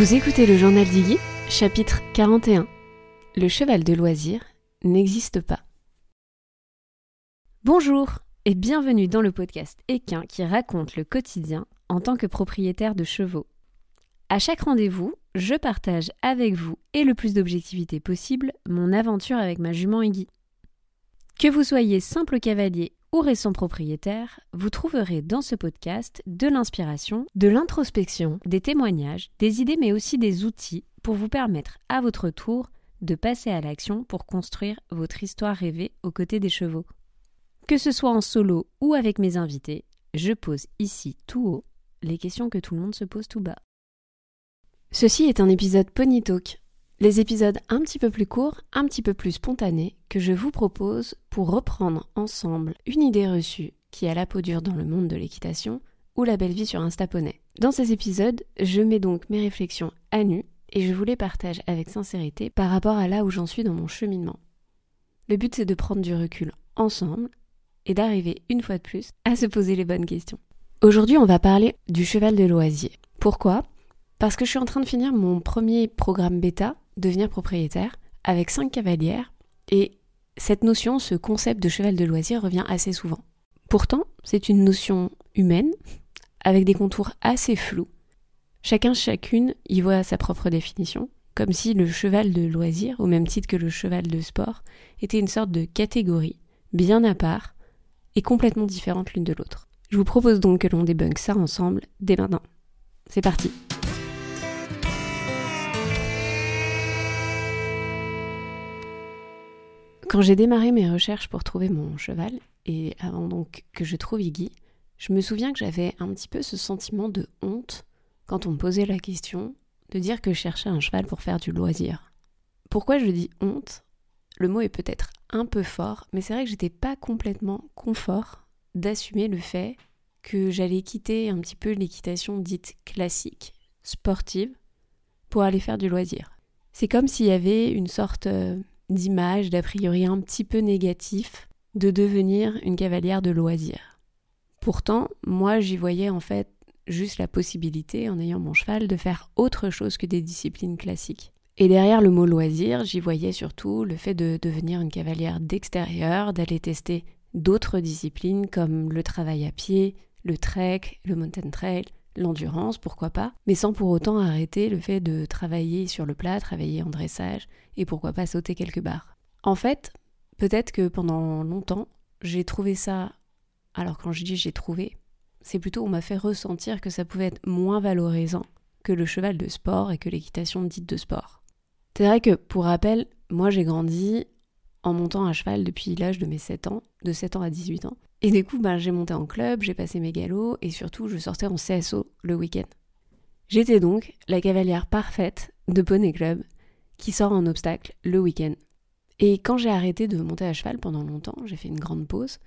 Vous écoutez le journal d'Iggy, chapitre 41. Le cheval de loisir n'existe pas. Bonjour et bienvenue dans le podcast Équin qui raconte le quotidien en tant que propriétaire de chevaux. À chaque rendez-vous, je partage avec vous et le plus d'objectivité possible mon aventure avec ma jument Iggy. Que vous soyez simple cavalier ou récent propriétaire, vous trouverez dans ce podcast de l'inspiration, de l'introspection, des témoignages, des idées mais aussi des outils pour vous permettre à votre tour de passer à l'action pour construire votre histoire rêvée aux côtés des chevaux. Que ce soit en solo ou avec mes invités, je pose ici tout haut les questions que tout le monde se pose tout bas. Ceci est un épisode Pony Talk, les épisodes un petit peu plus courts, un petit peu plus spontanés, que je vous propose pour reprendre ensemble une idée reçue qui a la peau dure dans le monde de l'équitation ou la belle vie sur Instaponnet. Dans ces épisodes, je mets donc mes réflexions à nu et je vous les partage avec sincérité par rapport à là où j'en suis dans mon cheminement. Le but c'est de prendre du recul ensemble et d'arriver une fois de plus à se poser les bonnes questions. Aujourd'hui on va parler du cheval de loisier. Pourquoi? Parce que je suis en train de finir mon premier programme bêta devenir propriétaire avec cinq cavalières et cette notion, ce concept de cheval de loisir revient assez souvent. Pourtant, c'est une notion humaine avec des contours assez flous. Chacun, chacune y voit sa propre définition, comme si le cheval de loisir, au même titre que le cheval de sport, était une sorte de catégorie, bien à part, et complètement différente l'une de l'autre. Je vous propose donc que l'on débunk ça ensemble dès maintenant. C'est parti Quand j'ai démarré mes recherches pour trouver mon cheval, et avant donc que je trouve Iggy, je me souviens que j'avais un petit peu ce sentiment de honte quand on me posait la question de dire que je cherchais un cheval pour faire du loisir. Pourquoi je dis honte? Le mot est peut-être un peu fort, mais c'est vrai que j'étais pas complètement confort d'assumer le fait que j'allais quitter un petit peu l'équitation dite classique, sportive, pour aller faire du loisir. C'est comme s'il y avait une sorte euh, d'image, d'a priori un petit peu négatif, de devenir une cavalière de loisir. Pourtant, moi j'y voyais en fait juste la possibilité, en ayant mon cheval, de faire autre chose que des disciplines classiques. Et derrière le mot loisir, j'y voyais surtout le fait de devenir une cavalière d'extérieur, d'aller tester d'autres disciplines comme le travail à pied, le trek, le mountain trail, l'endurance, pourquoi pas, mais sans pour autant arrêter le fait de travailler sur le plat, travailler en dressage, et pourquoi pas sauter quelques barres. En fait, peut-être que pendant longtemps, j'ai trouvé ça, alors quand je dis j'ai trouvé, c'est plutôt on m'a fait ressentir que ça pouvait être moins valorisant que le cheval de sport et que l'équitation dite de sport. C'est vrai que, pour rappel, moi j'ai grandi en montant à cheval depuis l'âge de mes 7 ans, de 7 ans à 18 ans, et du coup, ben, j'ai monté en club, j'ai passé mes galops et surtout, je sortais en CSO le week-end. J'étais donc la cavalière parfaite de Poney Club qui sort en obstacle le week-end. Et quand j'ai arrêté de monter à cheval pendant longtemps, j'ai fait une grande pause,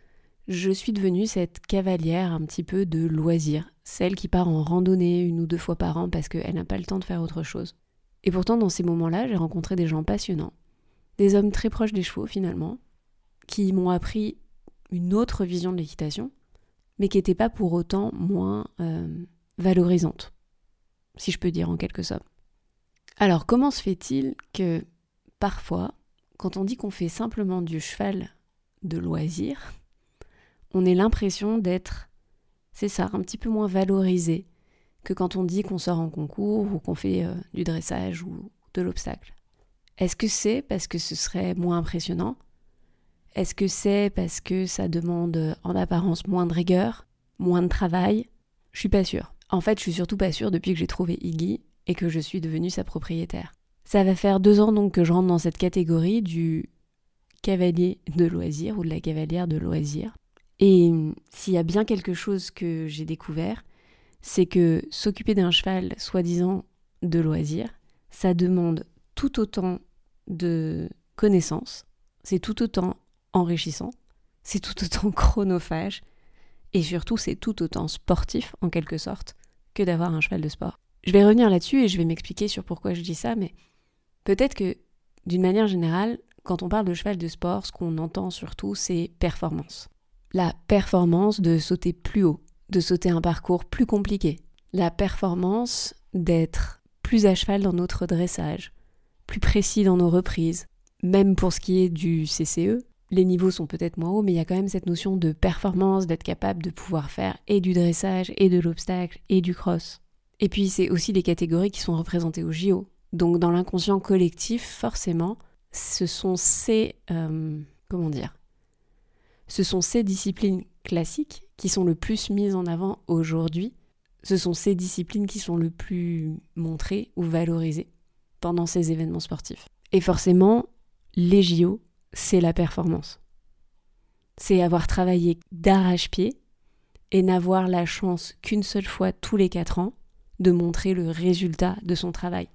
je suis devenue cette cavalière un petit peu de loisir, celle qui part en randonnée une ou deux fois par an parce qu'elle n'a pas le temps de faire autre chose. Et pourtant, dans ces moments-là, j'ai rencontré des gens passionnants, des hommes très proches des chevaux finalement, qui m'ont appris une autre vision de l'équitation, mais qui n'était pas pour autant moins euh, valorisante, si je peux dire en quelque sorte. Alors comment se fait-il que parfois, quand on dit qu'on fait simplement du cheval de loisir, on ait l'impression d'être, c'est ça, un petit peu moins valorisé que quand on dit qu'on sort en concours ou qu'on fait euh, du dressage ou de l'obstacle? Est-ce que c'est parce que ce serait moins impressionnant? Est-ce que c'est parce que ça demande en apparence moins de rigueur, moins de travail? Je suis pas sûre. En fait, je suis surtout pas sûre depuis que j'ai trouvé Iggy et que je suis devenue sa propriétaire. Ça va faire deux ans donc que je rentre dans cette catégorie du cavalier de loisir ou de la cavalière de loisir. Et s'il y a bien quelque chose que j'ai découvert, c'est que s'occuper d'un cheval soi-disant de loisir, ça demande tout autant de connaissances, c'est tout autant enrichissant, c'est tout autant chronophage, et surtout c'est tout autant sportif en quelque sorte que d'avoir un cheval de sport. Je vais revenir là-dessus et je vais m'expliquer sur pourquoi je dis ça, mais peut-être que d'une manière générale, quand on parle de cheval de sport, ce qu'on entend surtout, c'est performance. La performance de sauter plus haut, de sauter un parcours plus compliqué. La performance d'être plus à cheval dans notre dressage, plus précis dans nos reprises. Même pour ce qui est du CCE, les niveaux sont peut-être moins hauts, mais il y a quand même cette notion de performance, d'être capable de pouvoir faire et du dressage, et de l'obstacle, et du cross. Et puis c'est aussi des catégories qui sont représentées au JO. Donc dans l'inconscient collectif, forcément, ce sont ces... Euh, comment dire? Ce sont ces disciplines classiques qui sont le plus mises en avant aujourd'hui. Ce sont ces disciplines qui sont le plus montrées ou valorisées pendant ces événements sportifs. Et forcément, les JO, c'est la performance. C'est avoir travaillé d'arrache-pied et n'avoir la chance qu'une seule fois tous les quatre ans de montrer le résultat de son travail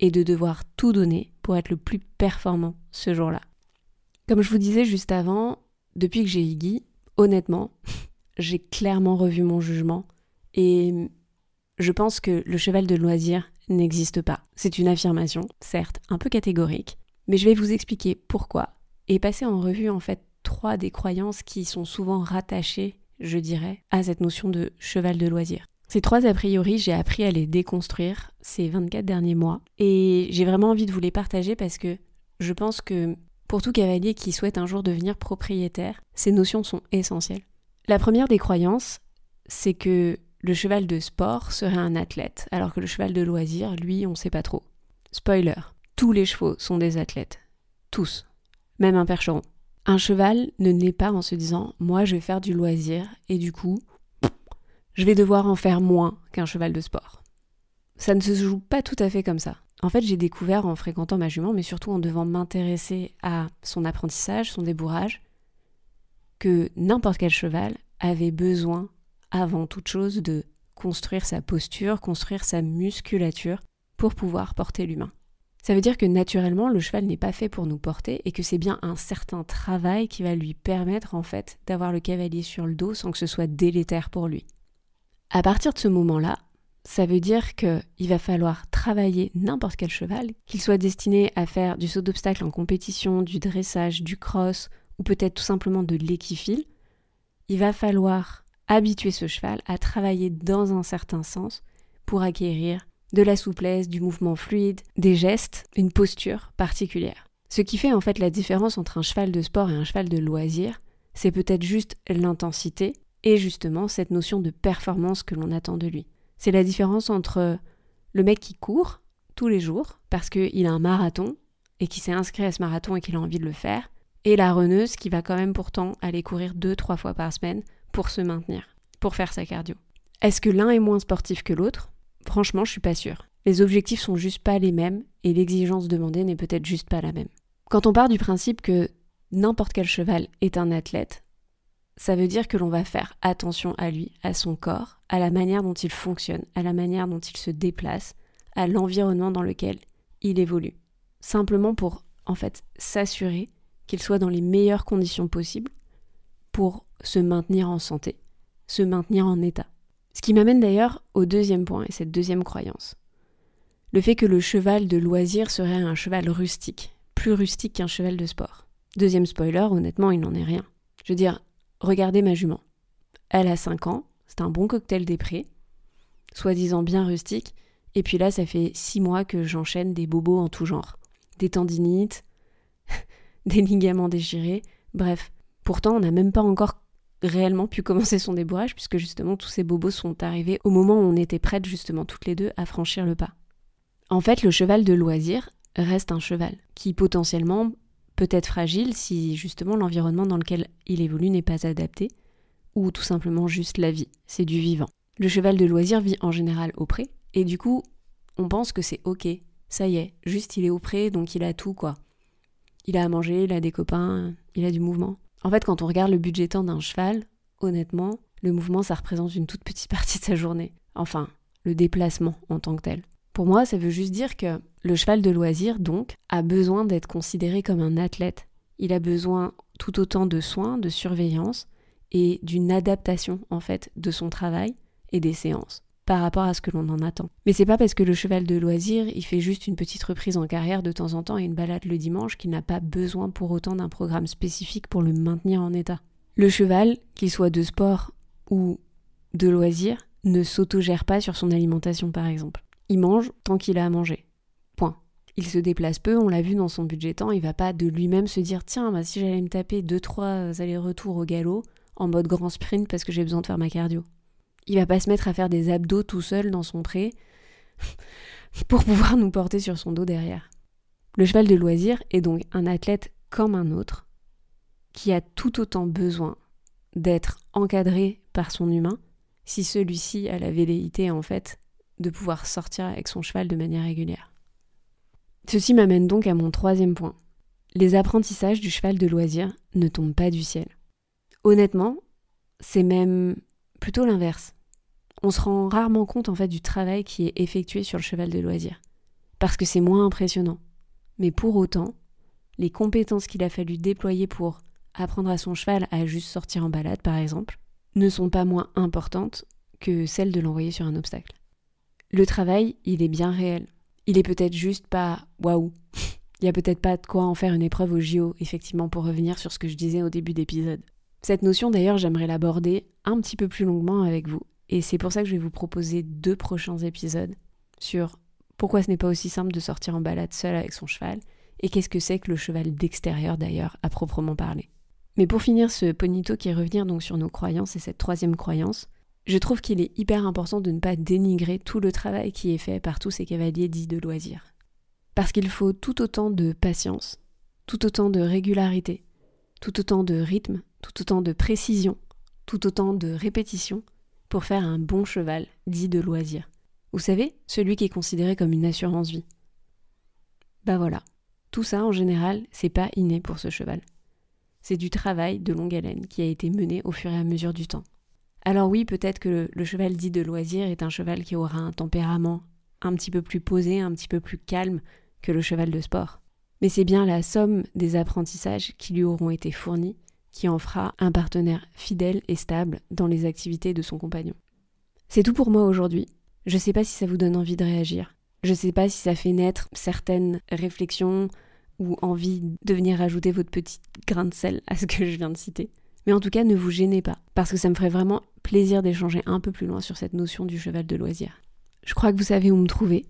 et de devoir tout donner pour être le plus performant ce jour-là. Comme je vous disais juste avant, depuis que j'ai Iggy, honnêtement, j'ai clairement revu mon jugement et je pense que le cheval de loisir n'existe pas. C'est une affirmation, certes un peu catégorique, mais je vais vous expliquer pourquoi et passer en revue en fait trois des croyances qui sont souvent rattachées, je dirais, à cette notion de cheval de loisir. Ces trois a priori, j'ai appris à les déconstruire ces 24 derniers mois et j'ai vraiment envie de vous les partager parce que je pense que pour tout cavalier qui souhaite un jour devenir propriétaire, ces notions sont essentielles. La première des croyances, c'est que le cheval de sport serait un athlète, alors que le cheval de loisir, lui, on ne sait pas trop. Spoiler, tous les chevaux sont des athlètes. Tous. Même un percheron. Un cheval ne naît pas en se disant moi je vais faire du loisir et du coup je vais devoir en faire moins qu'un cheval de sport. Ça ne se joue pas tout à fait comme ça. En fait, j'ai découvert en fréquentant ma jument, mais surtout en devant m'intéresser à son apprentissage, son débourrage, que n'importe quel cheval avait besoin, avant toute chose, de construire sa posture, construire sa musculature pour pouvoir porter l'humain. Ça veut dire que naturellement, le cheval n'est pas fait pour nous porter et que c'est bien un certain travail qui va lui permettre en fait d'avoir le cavalier sur le dos sans que ce soit délétère pour lui. À partir de ce moment-là, ça veut dire qu'il va falloir travailler n'importe quel cheval, qu'il soit destiné à faire du saut d'obstacle en compétition, du dressage, du cross ou peut-être tout simplement de l'équifile. Il va falloir habituer ce cheval à travailler dans un certain sens pour acquérir de la souplesse, du mouvement fluide, des gestes, une posture particulière. Ce qui fait en fait la différence entre un cheval de sport et un cheval de loisir, c'est peut-être juste l'intensité et justement cette notion de performance que l'on attend de lui. C'est la différence entre le mec qui court tous les jours parce qu'il a un marathon et qui s'est inscrit à ce marathon et qu'il a envie de le faire, et la runneuse qui va quand même pourtant aller courir deux, trois fois par semaine pour se maintenir, pour faire sa cardio. Est-ce que l'un est moins sportif que l'autre? Franchement, je suis pas sûre. Les objectifs sont juste pas les mêmes et l'exigence demandée n'est peut-être juste pas la même. Quand on part du principe que n'importe quel cheval est un athlète, ça veut dire que l'on va faire attention à lui, à son corps, à la manière dont il fonctionne, à la manière dont il se déplace, à l'environnement dans lequel il évolue. Simplement pour, en fait, s'assurer qu'il soit dans les meilleures conditions possibles pour se maintenir en santé, se maintenir en état. Ce qui m'amène d'ailleurs au deuxième point et cette deuxième croyance. Le fait que le cheval de loisir serait un cheval rustique, plus rustique qu'un cheval de sport. Deuxième spoiler, honnêtement, il n'en est rien. Je veux dire, regardez ma jument. Elle a 5 ans, c'est un bon cocktail des prés, soi-disant bien rustique, et puis là, ça fait 6 mois que j'enchaîne des bobos en tout genre. Des tendinites, des ligaments déchirés, bref. Pourtant, on n'a même pas encore réellement pu commencer son débourrage puisque justement tous ces bobos sont arrivés au moment où on était prêtes justement toutes les deux à franchir le pas. En fait, le cheval de loisir reste un cheval qui potentiellement peut être fragile si justement l'environnement dans lequel il évolue n'est pas adapté ou tout simplement juste la vie, c'est du vivant. Le cheval de loisir vit en général au pré et du coup, on pense que c'est OK, ça y est, juste il est au pré donc il a tout quoi. Il a à manger, il a des copains, il a du mouvement. En fait, quand on regarde le budget temps d'un cheval, honnêtement, le mouvement, ça représente une toute petite partie de sa journée. Enfin, le déplacement en tant que tel. Pour moi, ça veut juste dire que le cheval de loisir, donc, a besoin d'être considéré comme un athlète. Il a besoin tout autant de soins, de surveillance et d'une adaptation, en fait, de son travail et des séances par rapport à ce que l'on en attend. Mais c'est pas parce que le cheval de loisir, il fait juste une petite reprise en carrière de temps en temps et une balade le dimanche qu'il n'a pas besoin pour autant d'un programme spécifique pour le maintenir en état. Le cheval, qu'il soit de sport ou de loisir, ne s'autogère pas sur son alimentation par exemple. Il mange tant qu'il a à manger. Point. Il se déplace peu, on l'a vu dans son budget temps, il va pas de lui-même se dire tiens, bah, si j'allais me taper 2-3 allers-retours au galop en mode grand sprint parce que j'ai besoin de faire ma cardio. Il va pas se mettre à faire des abdos tout seul dans son pré pour pouvoir nous porter sur son dos derrière. Le cheval de loisir est donc un athlète comme un autre qui a tout autant besoin d'être encadré par son humain si celui-ci a la velléité en fait de pouvoir sortir avec son cheval de manière régulière. Ceci m'amène donc à mon troisième point. Les apprentissages du cheval de loisir ne tombent pas du ciel. Honnêtement, c'est même plutôt l'inverse. On se rend rarement compte en fait du travail qui est effectué sur le cheval de loisir, parce que c'est moins impressionnant. Mais pour autant, les compétences qu'il a fallu déployer pour apprendre à son cheval à juste sortir en balade, par exemple, ne sont pas moins importantes que celles de l'envoyer sur un obstacle. Le travail, il est bien réel. Il est peut-être juste pas waouh. Il y a peut-être pas de quoi en faire une épreuve au JO, effectivement, pour revenir sur ce que je disais au début d'épisode. Cette notion, d'ailleurs, j'aimerais l'aborder un petit peu plus longuement avec vous. Et c'est pour ça que je vais vous proposer deux prochains épisodes sur pourquoi ce n'est pas aussi simple de sortir en balade seul avec son cheval et qu'est-ce que c'est que le cheval d'extérieur d'ailleurs, à proprement parler. Mais pour finir ce ponito qui est revenir donc sur nos croyances et cette troisième croyance, je trouve qu'il est hyper important de ne pas dénigrer tout le travail qui est fait par tous ces cavaliers dits de loisirs. Parce qu'il faut tout autant de patience, tout autant de régularité, tout autant de rythme, tout autant de précision, tout autant de répétition pour faire un bon cheval dit de loisir. Vous savez, celui qui est considéré comme une assurance vie. Bah voilà, tout ça en général, c'est pas inné pour ce cheval. C'est du travail de longue haleine qui a été mené au fur et à mesure du temps. Alors oui, peut-être que le, cheval dit de loisir est un cheval qui aura un tempérament un petit peu plus posé, un petit peu plus calme que le cheval de sport. Mais c'est bien la somme des apprentissages qui lui auront été fournis qui en fera un partenaire fidèle et stable dans les activités de son compagnon. C'est tout pour moi aujourd'hui. Je sais pas si ça vous donne envie de réagir. Je sais pas si ça fait naître certaines réflexions ou envie de venir ajouter votre petit grain de sel à ce que je viens de citer. Mais en tout cas, ne vous gênez pas, parce que ça me ferait vraiment plaisir d'échanger un peu plus loin sur cette notion du cheval de loisir. Je crois que vous savez où me trouver,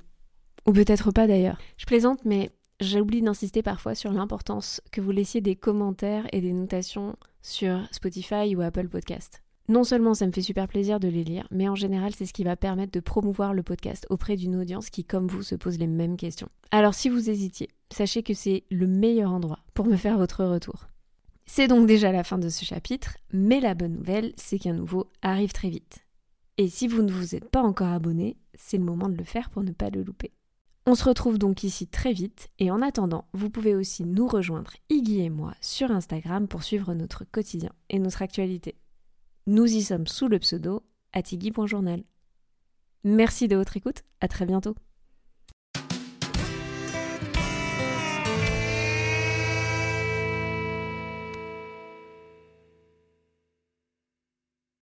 ou peut-être pas d'ailleurs. Je plaisante, mais j'oublie d'insister parfois sur l'importance que vous laissiez des commentaires et des notations sur Spotify ou Apple Podcast. Non seulement ça me fait super plaisir de les lire, mais en général c'est ce qui va permettre de promouvoir le podcast auprès d'une audience qui, comme vous, se pose les mêmes questions. Alors si vous hésitiez, sachez que c'est le meilleur endroit pour me faire votre retour. C'est donc déjà la fin de ce chapitre, mais la bonne nouvelle, c'est qu'un nouveau arrive très vite. Et si vous ne vous êtes pas encore abonné, c'est le moment de le faire pour ne pas le louper. On se retrouve donc ici très vite, et en attendant, vous pouvez aussi nous rejoindre, Iggy et moi, sur Instagram pour suivre notre quotidien et notre actualité. Nous y sommes sous le pseudo atigui.journal. Merci de votre écoute, à très bientôt.